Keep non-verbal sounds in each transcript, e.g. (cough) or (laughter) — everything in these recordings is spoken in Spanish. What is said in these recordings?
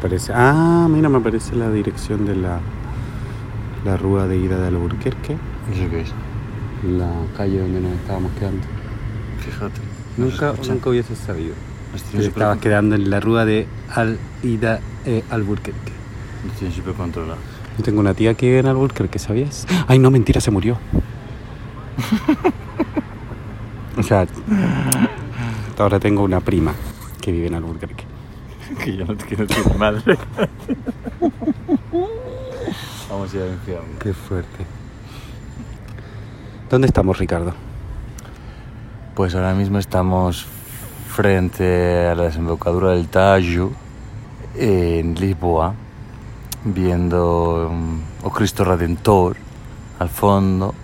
Aparece. Ah, mira, me aparece la dirección de la. La rúa de ida de Albuquerque. ¿Eso qué es? La calle donde nos estábamos quedando. Fíjate. Nunca, nunca hubiese sabido. Que estabas quedando en la rúa de Al ida eh, tienes súper controlado. Yo tengo una tía que vive en Albuquerque, ¿sabías? Ay, no, mentira, se murió. (laughs) o sea, ahora tengo una prima que vive en Albuquerque. (laughs) que yo no te quiero decir madre. Vamos a ir al infierno. Qué fuerte. ¿Dónde estamos, Ricardo? Pues ahora mismo estamos frente a la desembocadura del Tajo en Lisboa, viendo um, o Cristo Redentor al fondo,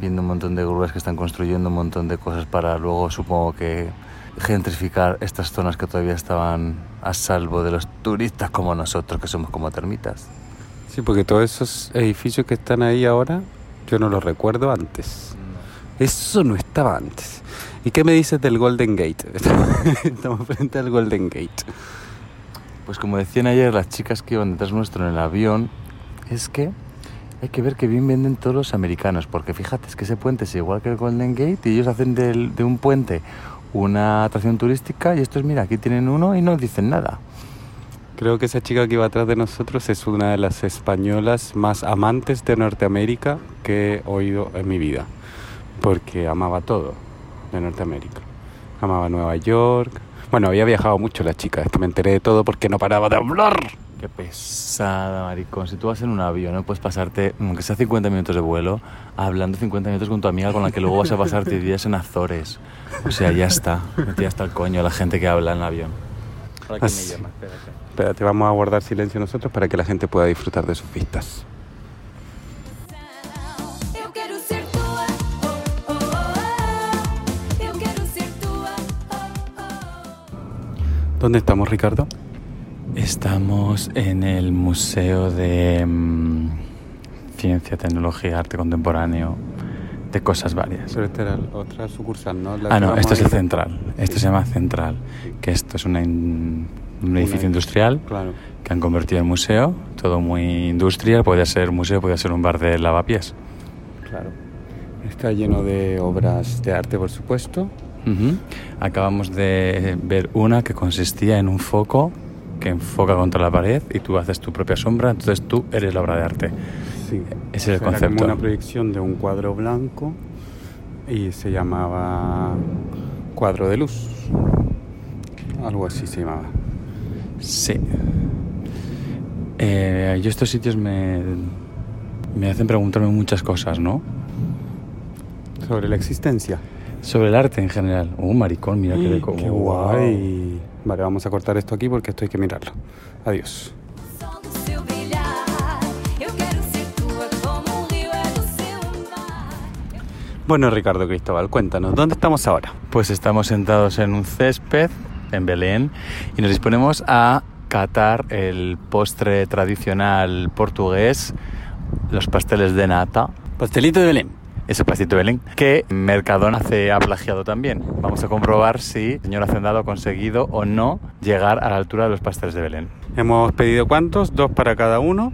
viendo un montón de grúas que están construyendo un montón de cosas para luego, supongo que, gentrificar estas zonas que todavía estaban a salvo de los turistas como nosotros, que somos como termitas. Sí, porque todos esos edificios que están ahí ahora, yo no los recuerdo antes. Eso no estaba antes. ¿Y qué me dices del Golden Gate? (laughs) Estamos frente al Golden Gate. Pues como decían ayer las chicas que iban detrás nuestro en el avión, es que hay que ver que bien venden todos los americanos, porque fíjate, es que ese puente es igual que el Golden Gate y ellos hacen de un puente una atracción turística y estos, mira, aquí tienen uno y no dicen nada. Creo que esa chica que iba atrás de nosotros es una de las españolas más amantes de Norteamérica que he oído en mi vida. Porque amaba todo de Norteamérica. Amaba Nueva York. Bueno, había viajado mucho la chica, es que me enteré de todo porque no paraba de hablar. Qué pesada, maricón. Si tú vas en un avión, no puedes pasarte, aunque sea 50 minutos de vuelo, hablando 50 minutos con tu amiga con la que luego vas a pasarte (laughs) días en Azores. O sea, ya está. Ya está el coño la gente que habla en el avión. Ahora, ¿quién me llama? Espérate. Espérate, vamos a guardar silencio nosotros para que la gente pueda disfrutar de sus vistas. Oh, oh, oh. ¿Dónde estamos, Ricardo? Estamos en el Museo de mm, Ciencia, Tecnología, Arte Contemporáneo, de cosas varias. Pero esta era otra sucursal, ¿no? La Ah, no, esto es el. Central. Esto se llama Central, que esto es una in- un edificio Una- industrial Claro. que han convertido en museo, todo muy industrial, podía ser museo, podía ser un bar de lavapiés. Claro. Está lleno de obras de arte, por supuesto. Acabamos de ver una que consistía en un foco que enfoca contra la pared y tú haces tu propia sombra, entonces tú eres la obra de arte. Sí. Ese es el Era concepto. como una proyección de un cuadro blanco y se llamaba cuadro de luz. Algo así se llamaba. Sí. Eh, yo estos sitios me, me hacen preguntarme muchas cosas, ¿no? Sobre la existencia. Sobre el arte en general. Uh, maricón, mira qué de Qué guay. Vale, vamos a cortar esto aquí porque esto hay que mirarlo. Adiós. Bueno, Ricardo Cristóbal, cuéntanos, ¿dónde estamos ahora? Pues estamos sentados en un césped en Belén y nos disponemos a catar el postre tradicional portugués, los pasteles de nata. Pastelito de Belén. Ese pastelito de Belén que Mercadona se ha plagiado también. Vamos a comprobar si el señor Hacendado ha conseguido o no llegar a la altura de los pasteles de Belén. Hemos pedido cuántos, dos para cada uno.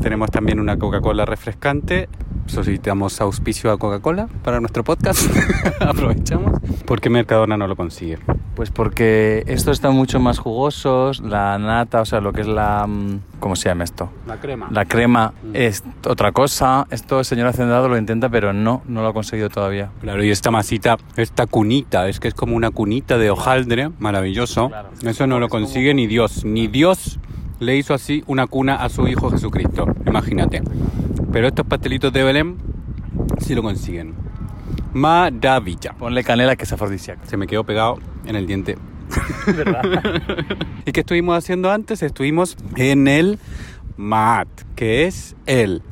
Tenemos también una Coca-Cola refrescante. Solicitamos auspicio a Coca-Cola para nuestro podcast. (laughs) Aprovechamos. Porque Mercadona no lo consigue. Pues porque estos están mucho más jugosos, la nata, o sea, lo que es la... mm, ¿Cómo se llama esto? La crema. La crema es otra cosa. Esto el señor Hacendado lo intenta, pero no, no lo ha conseguido todavía. Claro, y esta masita, esta cunita, es que es como una cunita de hojaldre, maravilloso. Claro. Eso no lo consigue ni Dios. Ni Dios le hizo así una cuna a su hijo Jesucristo. Imagínate. Pero estos pastelitos de Belén sí lo consiguen. Maravilla. Ponle canela que es afrodisíaco. Se me quedó pegado en el diente. (laughs) ¿Y qué estuvimos haciendo antes? Estuvimos en el MAT, que es el,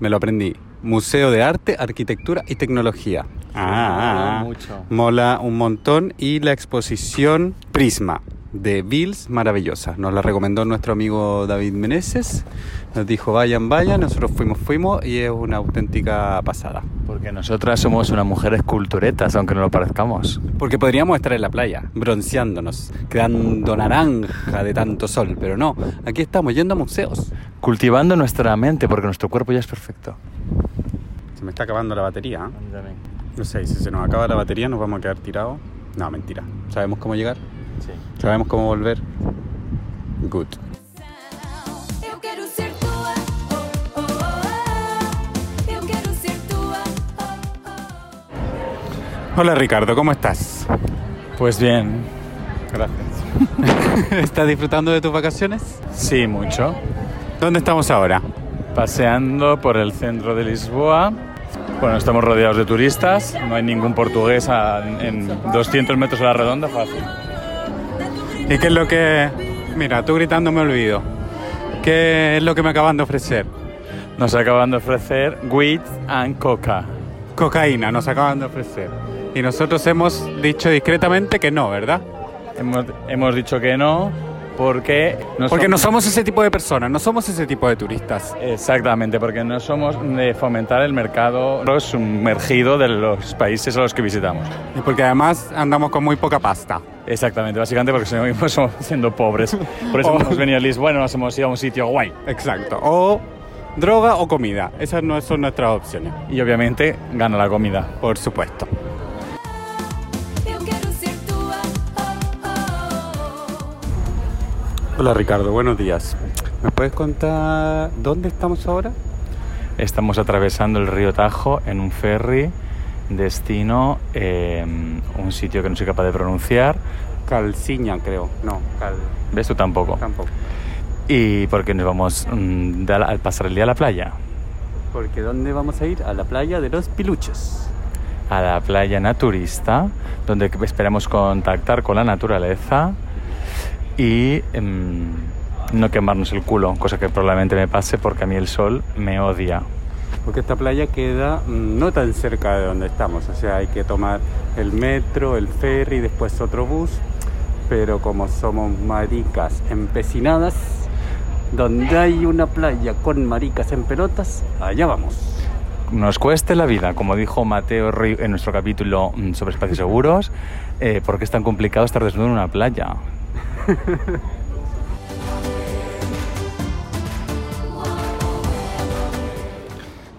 me lo aprendí, Museo de Arte, Arquitectura y Tecnología. Ah, mucho. mola un montón. Y la exposición Prisma. De Bills maravillosa. Nos la recomendó nuestro amigo David Meneses. Nos dijo vayan, vayan. Nosotros fuimos, fuimos y es una auténtica pasada. Porque nosotras somos unas mujeres culturetas, aunque no lo parezcamos. Porque podríamos estar en la playa, bronceándonos, quedando naranja de tanto sol, pero no. Aquí estamos yendo a museos. Cultivando nuestra mente, porque nuestro cuerpo ya es perfecto. Se me está acabando la batería. ¿eh? No sé, si se nos acaba la batería nos vamos a quedar tirados. No, mentira. ¿Sabemos cómo llegar? Sí. ¿Sabemos cómo volver? Good. Oh, oh, oh. Hola Ricardo, ¿cómo estás? Pues bien, gracias. (laughs) ¿Estás disfrutando de tus vacaciones? Sí, mucho. ¿Dónde estamos ahora? Paseando por el centro de Lisboa. Bueno, estamos rodeados de turistas, no hay ningún portugués a- en 200 metros a la redonda, fácil. ¿Y qué es lo que... Mira, tú gritando me olvido. ¿Qué es lo que me acaban de ofrecer? Nos acaban de ofrecer weed and coca. Cocaína nos acaban de ofrecer. Y nosotros hemos dicho discretamente que no, ¿verdad? Hemos, hemos dicho que no porque no Porque som- no somos ese tipo de personas, no somos ese tipo de turistas. Exactamente, porque no somos de fomentar el mercado sumergido de los países a los que visitamos. Y porque además andamos con muy poca pasta. Exactamente, básicamente porque seguimos siendo pobres. Por eso (laughs) hemos venido a Lisboa y no nos hemos ido a un sitio guay. Exacto. O droga o comida. Esas no son nuestras opciones. Y obviamente gana la comida. Por supuesto. Hola Ricardo, buenos días. ¿Me puedes contar dónde estamos ahora? Estamos atravesando el río Tajo en un ferry, destino eh, un sitio que no soy capaz de pronunciar. Calciña, creo. No, Cal... ¿Ves tú tampoco? tampoco. Y porque nos vamos mm, de- al pasar el día a la playa. Porque ¿dónde vamos a ir? A la playa de los Piluchos. a la playa naturista, donde esperamos contactar con la naturaleza y em, no quemarnos el culo, cosa que probablemente me pase porque a mí el sol me odia. Porque esta playa queda mm, no tan cerca de donde estamos. O sea, hay que tomar el metro, el ferry, después otro bus. Pero como somos maricas empecinadas, donde hay una playa con maricas en pelotas, allá vamos. Nos cueste la vida, como dijo Mateo Río en nuestro capítulo mm, sobre espacios seguros, eh, porque es tan complicado estar desnudo en una playa. (laughs)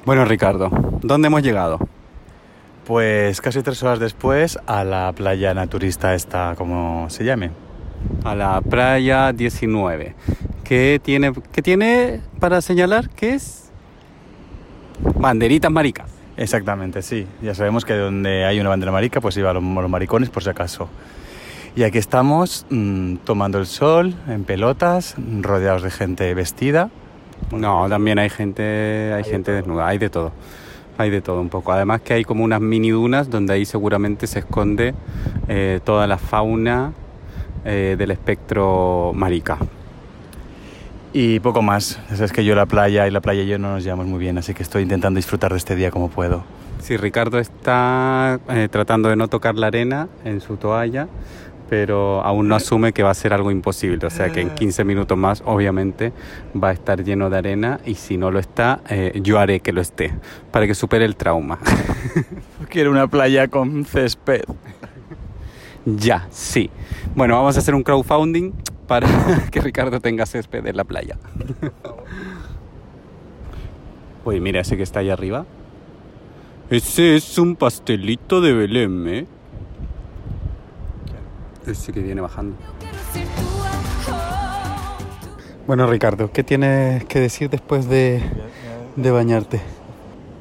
Bueno, Ricardo, ¿dónde hemos llegado? Pues casi tres horas después a la playa naturista esta, como se llame. A la playa 19. ¿Qué tiene, qué tiene para señalar? ¿Qué es? Banderitas maricas. Exactamente, sí. Ya sabemos que donde hay una bandera marica, pues iba a los, los maricones por si acaso. Y aquí estamos mm, tomando el sol en pelotas, rodeados de gente vestida. No, también hay gente, hay gente desnuda, hay de todo. Hay de todo un poco. Además que hay como unas mini dunas donde ahí seguramente se esconde eh, toda la fauna eh, del espectro marica. Y poco más. Sabes que yo la playa y la playa y yo no nos llevamos muy bien, así que estoy intentando disfrutar de este día como puedo. Sí, Ricardo está eh, tratando de no tocar la arena en su toalla, pero aún no asume que va a ser algo imposible. O sea que en 15 minutos más, obviamente, va a estar lleno de arena y si no lo está, eh, yo haré que lo esté, para que supere el trauma. (laughs) Quiero una playa con césped. ya, sí. Bueno, vamos a hacer un crowdfunding para (laughs) que Ricardo tenga césped en la playa. Uy, mira ese que está ahí arriba. Ese es un pastelito de Belén, ¿eh? Ese que viene bajando. Bueno, Ricardo, ¿qué tienes que decir después de, de bañarte?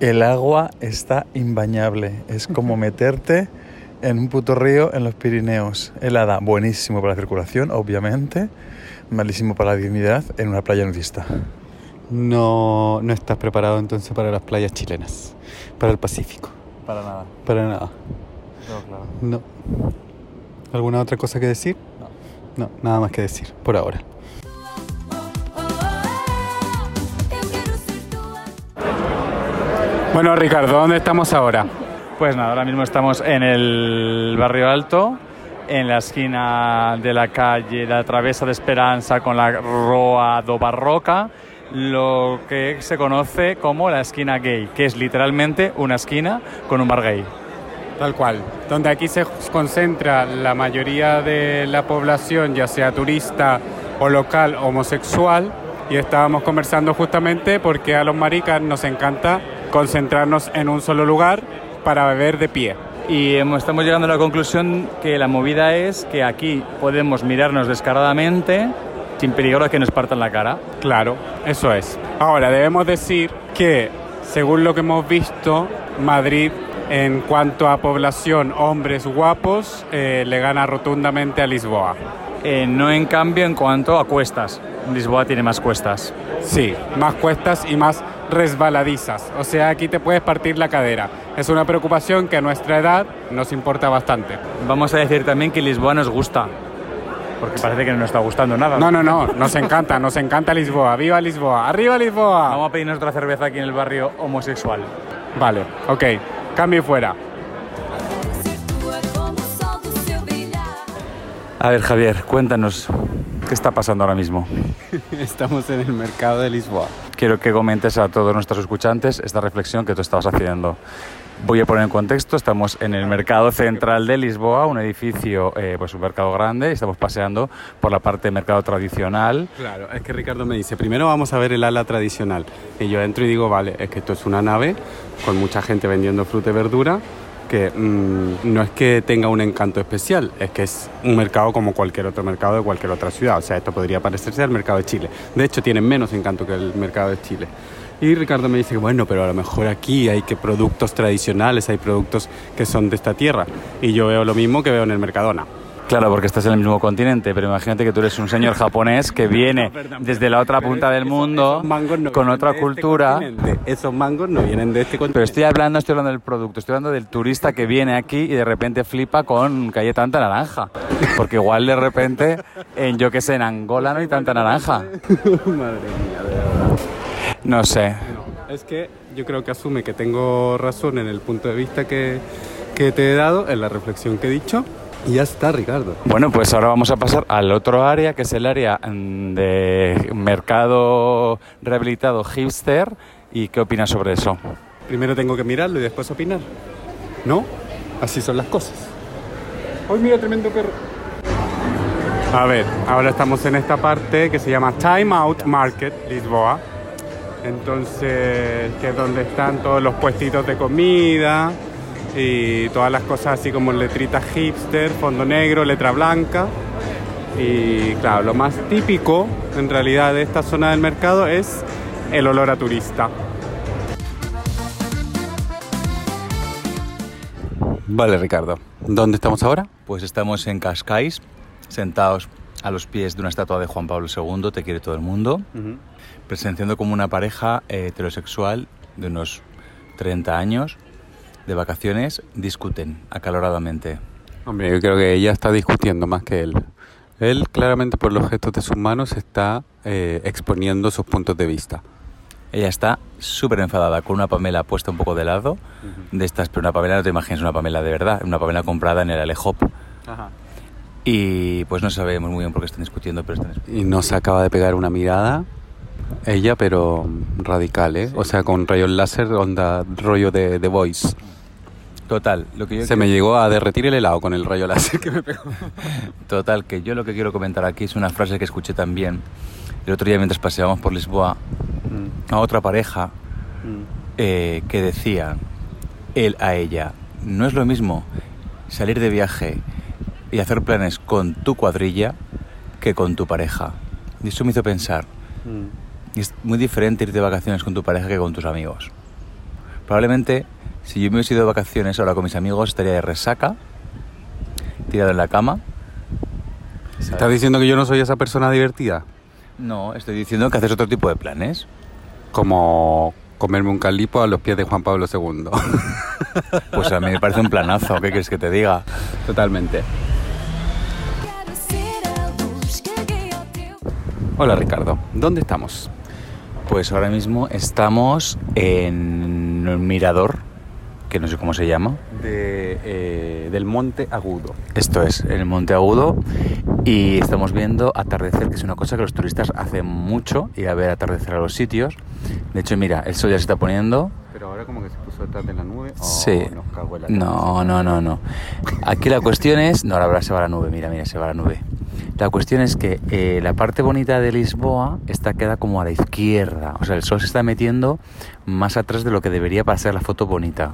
El agua está imbañable. Es como meterte en un puto río en los Pirineos. Helada, buenísimo para la circulación, obviamente. Malísimo para la dignidad en una playa nudista. No, no estás preparado entonces para las playas chilenas, para el Pacífico, Para nada. para nada. claro. No. ¿Alguna otra cosa que decir? No, nada más que decir, por ahora. Bueno, Ricardo, ¿dónde estamos ahora? Pues nada, ahora mismo estamos en el barrio alto, en la esquina de la calle La Travesa de Esperanza con la Roa do Barroca, lo que se conoce como la esquina gay, que es literalmente una esquina con un bar gay. Tal cual. Donde aquí se concentra la mayoría de la población, ya sea turista o local homosexual, y estábamos conversando justamente porque a los maricas nos encanta concentrarnos en un solo lugar para beber de pie. Y estamos llegando a la conclusión que la movida es que aquí podemos mirarnos descaradamente sin peligro de que nos partan la cara. Claro, eso es. Ahora, debemos decir que, según lo que hemos visto, Madrid, en cuanto a población, hombres guapos, eh, le gana rotundamente a Lisboa. Eh, no en cambio en cuanto a cuestas. Lisboa tiene más cuestas. Sí, más cuestas y más resbaladizas. O sea, aquí te puedes partir la cadera. Es una preocupación que a nuestra edad nos importa bastante. Vamos a decir también que Lisboa nos gusta. Porque parece que no nos está gustando nada. No, no, no, nos encanta, nos encanta Lisboa. ¡Viva Lisboa! ¡Arriba Lisboa! Vamos a pedirnos otra cerveza aquí en el barrio homosexual. Vale, ok, cambio y fuera. A ver, Javier, cuéntanos qué está pasando ahora mismo. (laughs) Estamos en el mercado de Lisboa. Quiero que comentes a todos nuestros escuchantes esta reflexión que tú estabas haciendo. Voy a poner en contexto, estamos en el mercado central de Lisboa, un edificio, eh, pues un mercado grande, y estamos paseando por la parte de mercado tradicional. Claro, es que Ricardo me dice, primero vamos a ver el ala tradicional. Y yo entro y digo, vale, es que esto es una nave con mucha gente vendiendo fruta y verdura, que mm, no es que tenga un encanto especial, es que es un mercado como cualquier otro mercado de cualquier otra ciudad. O sea, esto podría parecerse al mercado de Chile. De hecho, tiene menos encanto que el mercado de Chile. Y Ricardo me dice, bueno, pero a lo mejor aquí hay que productos tradicionales, hay productos que son de esta tierra. Y yo veo lo mismo que veo en el Mercadona. Claro, porque estás en el mismo continente, pero imagínate que tú eres un señor japonés que (laughs) viene desde la otra punta del mundo Esos mangos no con otra este cultura. Esos mangos no vienen de este continente. Pero estoy hablando, estoy hablando del producto, estoy hablando del turista que viene aquí y de repente flipa con que haya tanta naranja. Porque igual de repente, en yo que sé, en Angola no hay tanta naranja. (laughs) Madre mía, verdad. No sé. Es que yo creo que asume que tengo razón en el punto de vista que, que te he dado, en la reflexión que he dicho. Y ya está, Ricardo. Bueno, pues ahora vamos a pasar al otro área, que es el área mm, de mercado rehabilitado hipster. ¿Y qué opinas sobre eso? Primero tengo que mirarlo y después opinar. ¿No? Así son las cosas. ¡Ay, mira, tremendo perro! A ver, ahora estamos en esta parte que se llama Time Out Market, Lisboa. Entonces, que es donde están todos los puestitos de comida y todas las cosas así como letritas hipster, fondo negro, letra blanca. Y claro, lo más típico en realidad de esta zona del mercado es el olor a turista. Vale, Ricardo. ¿Dónde estamos ahora? Pues estamos en Cascais, sentados a los pies de una estatua de Juan Pablo II, Te quiere todo el mundo, presenciando como una pareja eh, heterosexual de unos 30 años, de vacaciones, discuten acaloradamente. Hombre, yo creo que ella está discutiendo más que él. Él, claramente, por los gestos de sus manos, está eh, exponiendo sus puntos de vista. Ella está súper enfadada con una Pamela puesta un poco de lado, de estas, pero una Pamela no te imaginas una Pamela de verdad, una Pamela comprada en el Alehop. Y pues no sabemos muy bien por qué están discutiendo, pero están discutiendo. Y nos acaba de pegar una mirada, ella, pero radical, ¿eh? O sea, con rayos láser, onda, rollo de, de Voice. Total, lo que yo Se me llegó a derretir el helado con el rayo láser que me pegó. (laughs) Total, que yo lo que quiero comentar aquí es una frase que escuché también el otro día mientras paseábamos por Lisboa a otra pareja eh, que decía él a ella, no es lo mismo salir de viaje y hacer planes con tu cuadrilla que con tu pareja. Y eso me hizo pensar, y es muy diferente ir de vacaciones con tu pareja que con tus amigos. Probablemente si yo me hubiese ido de vacaciones ahora con mis amigos estaría de resaca, tirado en la cama. ¿Estás diciendo que yo no soy esa persona divertida? No, estoy diciendo que haces otro tipo de planes. Como comerme un calipo a los pies de Juan Pablo II. (laughs) Pues a mí me parece un planazo, ¿qué quieres que te diga? Totalmente. Hola, Ricardo. ¿Dónde estamos? Pues ahora mismo estamos en un mirador que no sé cómo se llama. De, eh, del Monte Agudo. Esto es el Monte Agudo y estamos viendo atardecer, que es una cosa que los turistas hacen mucho, ir a ver atardecer a los sitios. De hecho, mira, el sol ya se está poniendo. Pero ahora como que se puso detrás de la nube. Oh, Sí. Nos cagó en la No, no, no, no. Aquí la cuestión es... No, ahora se va la nube, mira, mira, se va la nube. La cuestión es que eh, la parte bonita de Lisboa está queda como a la izquierda. O sea, el sol se está metiendo más atrás de lo que debería para ser la foto bonita.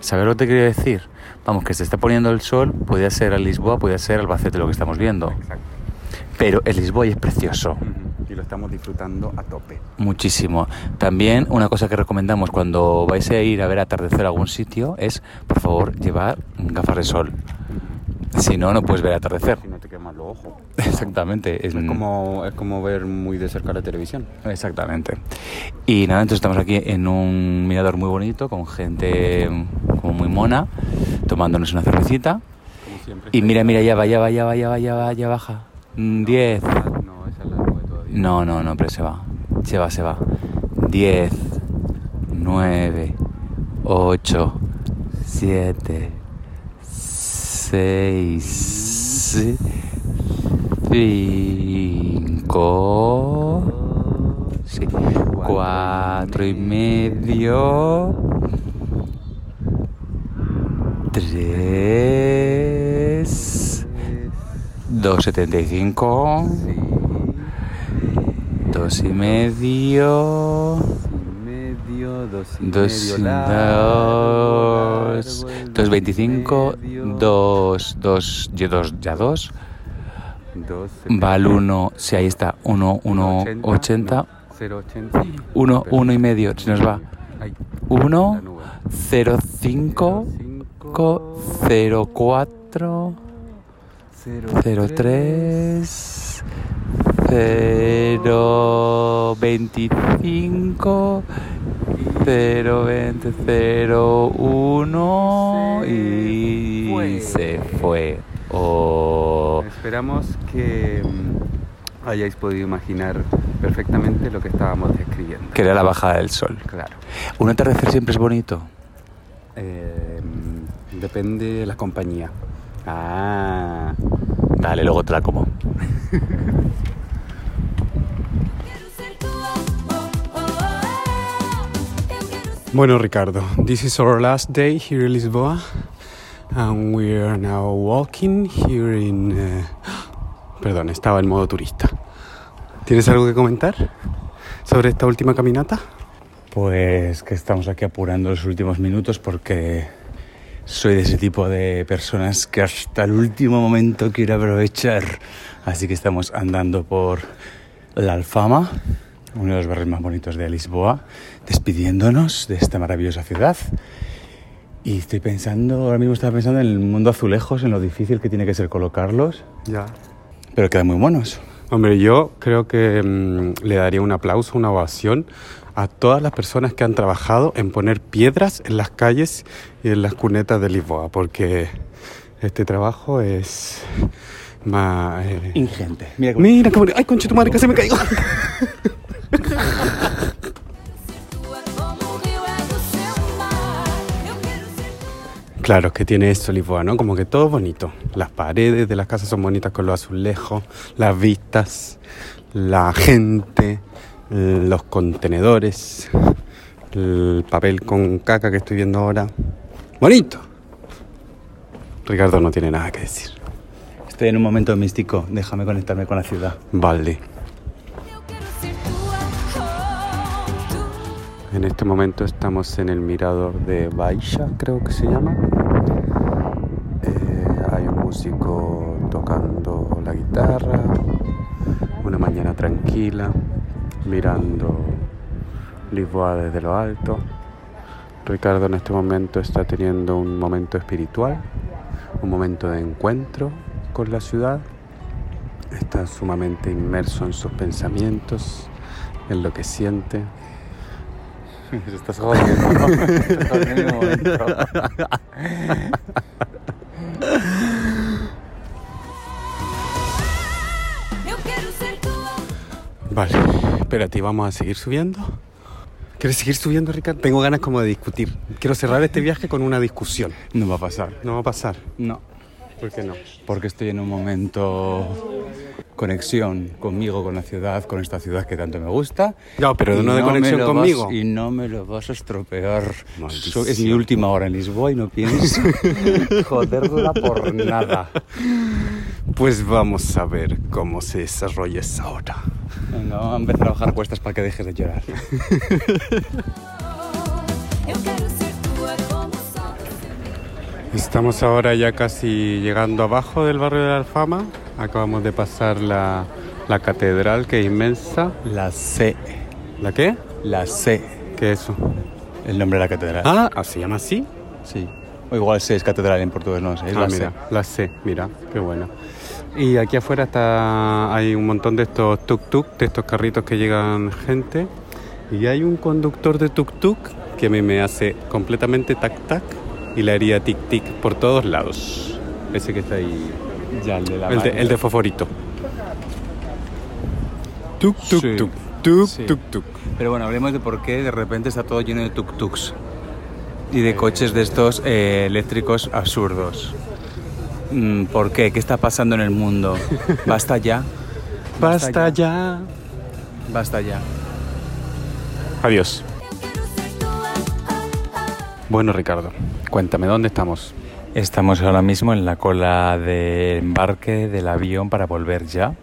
¿Sabes lo que te quiero decir? Vamos, que se está poniendo el sol, podría ser a Lisboa, podría ser Albacete lo que estamos viendo. Exacto. Pero el Lisboa es precioso. Y lo estamos disfrutando a tope. Muchísimo. También una cosa que recomendamos cuando vais a ir a ver atardecer a algún sitio es, por favor, llevar gafas de sol. Si no, no puedes ver atardecer. Si no te queman los ojos. Exactamente. Es, Es como, es como ver muy de cerca la televisión. Exactamente. Y nada, entonces estamos aquí en un mirador muy bonito con gente como muy mona, tomándonos una cervecita. Como siempre. Y mira, mira, ya va, ya va, ya va, ya va, ya va, ya baja. Mm, 10. Ah, No, esa es la nube todavía. No, no, no, pero se va. Se va, se va. 10, 9, 8, 7, 6, 5, sí, 4 y medio, 3, 2,75. Dos y medio. y medio, dos y Dos, medio dos, dos veinticinco, dos, dos, ya dos, ya dos. dos, Va al uno, sí, ahí está, uno, uno, ochenta, Cero ochenta. uno, uno y medio, se nos va. Ahí, Uno, la nube. cero, cinco, Cinco, cero, cuatro, cero, cero, tres, cero, veinticinco, cero, veinte, cero, uno y fue. se fue. Oh. Esperamos que mm, hayáis podido imaginar perfectamente lo que estábamos describiendo. Que era la bajada del sol. Claro. Un atardecer siempre es bonito. Eh, depende de la compañía. Ah, Dale, luego te la como. (laughs) Bueno, Ricardo, this is our last day here in Lisboa, and we are now walking here in. eh, (gasps) Perdón, estaba en modo turista. ¿Tienes algo que comentar sobre esta última caminata? Pues que estamos aquí apurando los últimos minutos porque soy de ese tipo de personas que hasta el último momento quiero aprovechar. Así que estamos andando por la Alfama, uno de los barrios más bonitos de Lisboa, despidiéndonos de esta maravillosa ciudad. Y estoy pensando, ahora mismo estaba pensando en el mundo azulejos, en lo difícil que tiene que ser colocarlos, Ya. pero quedan muy buenos. Hombre, yo creo que mm, le daría un aplauso, una ovación a todas las personas que han trabajado en poner piedras en las calles y en las cunetas de Lisboa, porque este trabajo es más... eh, Ingente. Mira cómo- Mira. Ay, concha tu madre, casi me caigo. (laughs) (laughs) Claro, es que tiene esto Lisboa, ¿no? Como que todo bonito. Las paredes de las casas son bonitas con los azulejos, las vistas, la gente, los contenedores, el papel con caca que estoy viendo ahora. ¡Bonito! Ricardo no tiene nada que decir. Estoy en un momento místico, déjame conectarme con la ciudad. Vale. En este momento estamos en el mirador de Baixa, creo que se llama. Eh, hay un músico tocando la guitarra, una mañana tranquila, mirando Lisboa desde lo alto. Ricardo en este momento está teniendo un momento espiritual, un momento de encuentro con la ciudad. Está sumamente inmerso en sus pensamientos, en lo que siente, Se (laughs) estás jodiendo. (laughs) Estás un momento. Tua. Vale, espérate, vamos a seguir subiendo. ¿Quieres seguir subiendo, Ricardo? Tengo ganas como de discutir. Quiero cerrar este viaje con una discusión. No va a pasar. No va a pasar. No. ¿Por qué no? Porque estoy en un momento conexión conmigo, con la ciudad, con esta ciudad que tanto me gusta. No, pero Y no de conexión conmigo. vas- y no me lo vas a estropear. Maldición. Es mi última hora en Lisboa y no pienso (laughs) joderla por nada. Pues vamos a ver cómo se desarrolla esa hora. Venga, vamos a empezar a bajar cuestas para que dejes de llorar. Estamos ahora ya casi llegando abajo del barrio de la Alfama. Acabamos de pasar la, la catedral, que es inmensa. La C. ¿La qué? La C. ¿Qué es eso? El nombre de la catedral. Ah, ¿ah, ¿se llama así? Sí. O igual C es catedral en portugués, no sé. Es Ah, la mira, C. la C, mira, qué bueno. Y aquí afuera está, hay un montón de estos tuk-tuk, de estos carritos que llegan gente. Y hay un conductor de tuk-tuk que a mí me hace completamente tac-tac y le haría tic-tic por todos lados. Ese que está ahí. Ya, el de la El de, mano. el de Foforito. Tuk, tuk, Sí. tuk, tuk, Sí. tuk, tuk. Pero bueno, hablemos de por qué de repente está todo lleno de tuk-tuks y de coches de estos eh, eléctricos absurdos. Mm, ¿Por qué? ¿Qué está pasando en el mundo? Basta ya. (laughs) Basta ya. Basta ya. Adiós. Bueno, Ricardo, cuéntame, ¿dónde estamos? Estamos ahora mismo en la cola de embarque del avión para volver ya,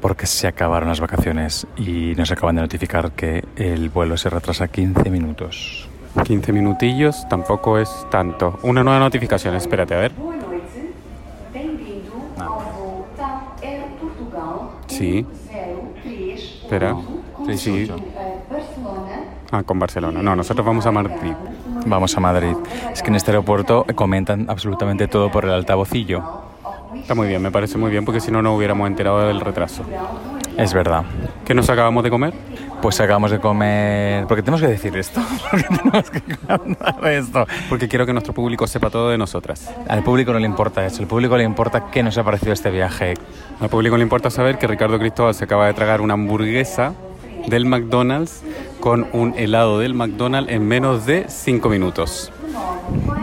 porque se acabaron las vacaciones y nos acaban de notificar que el vuelo se retrasa 15 minutos. 15 minutillos, tampoco es tanto. Una nueva notificación, espérate, a ver. Sí. 103 Espera. Sí. Barcelona. Ah, con Barcelona. No, nosotros vamos a Madrid. Vamos a Madrid. Es que en este aeropuerto comentan absolutamente todo por el altavocillo. Está muy bien, me parece muy bien, porque si no, no hubiéramos enterado del retraso. Es verdad. ¿Qué nos acabamos de comer? Pues acabamos de comer... ¿Por qué tenemos que decir esto? (laughs) ¿Por qué tenemos que contar esto? Porque quiero que nuestro público sepa todo de nosotras. Al público no le importa eso. Al público le importa qué nos ha parecido este viaje. Al público le importa saber que Ricardo Cristóbal se acaba de tragar una hamburguesa del McDonald's con un helado del McDonald's en menos de 5 minutos.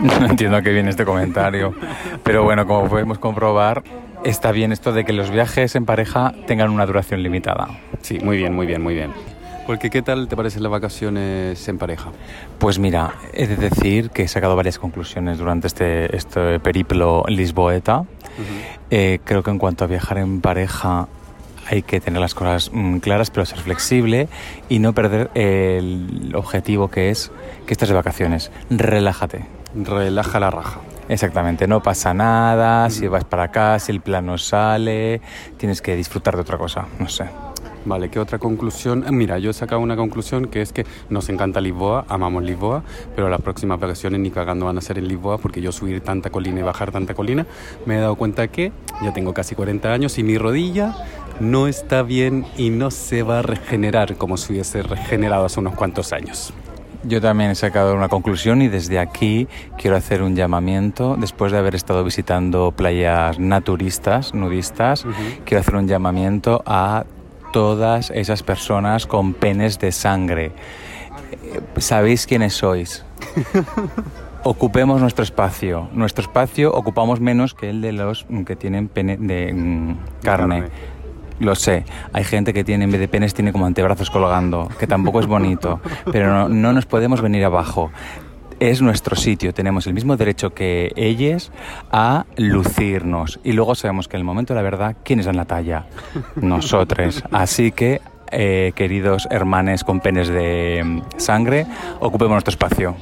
No (laughs) entiendo a qué viene este comentario. Pero bueno, como podemos comprobar, está bien esto de que los viajes en pareja tengan una duración limitada. Sí, muy bien, muy bien, muy bien. Porque ¿qué tal te parecen las vacaciones en pareja? Pues mira, he de decir que he sacado varias conclusiones durante este, este periplo lisboeta. Eh, creo que en cuanto a viajar en pareja hay que tener las cosas mm, claras, pero ser flexible y no perder el objetivo que es que estás de vacaciones. Relájate. Relaja la raja. Exactamente, no pasa nada, si vas para acá, si el plan no sale, tienes que disfrutar de otra cosa, no sé. Vale, ¿qué otra conclusión? Eh, Mira, yo he sacado una conclusión que es que nos encanta Lisboa, amamos Lisboa, pero las próximas vacaciones ni cagando van a ser en Lisboa porque yo subir tanta colina y bajar tanta colina, me he dado cuenta que ya tengo casi 40 años y mi rodilla no está bien y no se va a regenerar como si hubiese regenerado hace unos cuantos años. Yo también he sacado una conclusión y desde aquí quiero hacer un llamamiento, después de haber estado visitando playas naturistas, nudistas, quiero hacer un llamamiento a todas esas personas con penes de sangre. Eh, ¿Sabéis quiénes sois? (laughs) Ocupemos nuestro espacio. Nuestro espacio ocupamos menos que el de los que tienen pene de mm, carne. carne. Lo sé, hay gente que tiene en vez de penes tiene como antebrazos colgando, que tampoco es bonito, (laughs) pero no, no nos podemos venir abajo. Es nuestro sitio, tenemos el mismo derecho que ellos a lucirnos. Y luego sabemos que en el momento de la verdad, ¿quiénes dan la talla? Nosotros. Así que, eh, queridos hermanes con penes de mm, sangre, ocupemos nuestro espacio.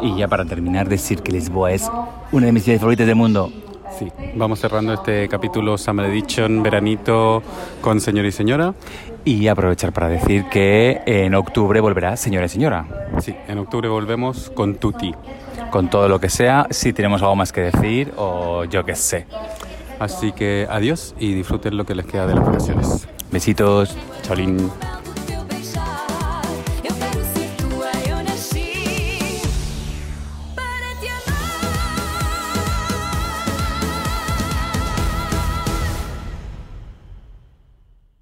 Y ya para terminar, decir que Lisboa es una de mis ciudades favoritas del mundo. Vamos cerrando este capítulo Summer Edition, veranito con señor y señora. Y aprovechar para decir que en octubre volverá Señora y Señora. Sí, en octubre volvemos con Tuti. Con todo lo que sea, si tenemos algo más que decir o yo qué sé. Así que adiós y disfruten lo que les queda de las vacaciones. Besitos. Cholín.